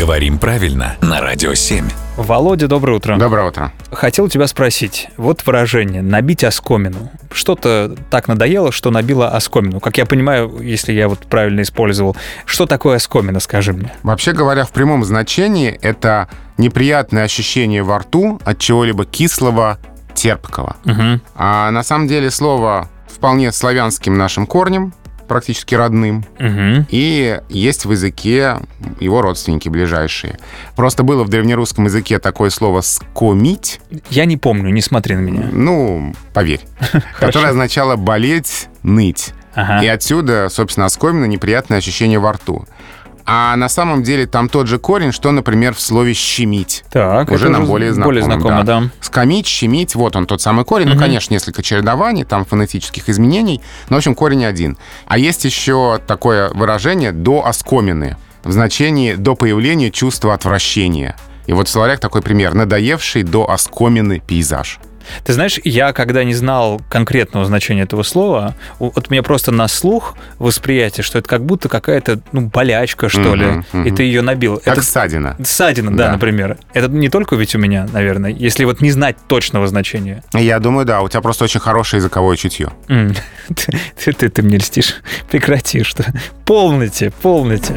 Говорим правильно на Радио 7. Володя, доброе утро. Доброе утро. Хотел тебя спросить. Вот выражение «набить оскомину». Что-то так надоело, что набило оскомину. Как я понимаю, если я вот правильно использовал, что такое оскомина, скажи мне? Вообще говоря, в прямом значении это неприятное ощущение во рту от чего-либо кислого, терпкого. Угу. А на самом деле слово вполне славянским нашим корнем, практически родным. Угу. И есть в языке его родственники ближайшие. Просто было в древнерусском языке такое слово «скомить», Я не помню, не смотри на меня. ну, поверь, которое означало «болеть», «ныть». Ага. И отсюда, собственно, оскомина неприятное ощущение во рту. А на самом деле там тот же корень, что, например, в слове «щемить». Так, уже нам более знакомо. Более знакомо, да. Скамить, щемить, вот он тот самый корень. Ну, конечно, несколько чередований, там фонетических изменений, но, в общем, корень один. А есть еще такое выражение «до оскомины» в значении «до появления чувства отвращения». И вот в словарях такой пример «надоевший до оскомины пейзаж». Ты знаешь, я когда не знал конкретного значения этого слова, вот у меня просто на слух восприятие, что это как будто какая-то ну, болячка, что Мгм, ли, мгм. и ты ее набил. Как это ссадина. ссадина, да, Да. например. Это не только ведь у меня, наверное, если вот не знать точного значения. Я думаю, да, у тебя просто очень хорошее языковое чутье. Ты, ты- ты мне льстишь. Прекрати, что. Полните, полните.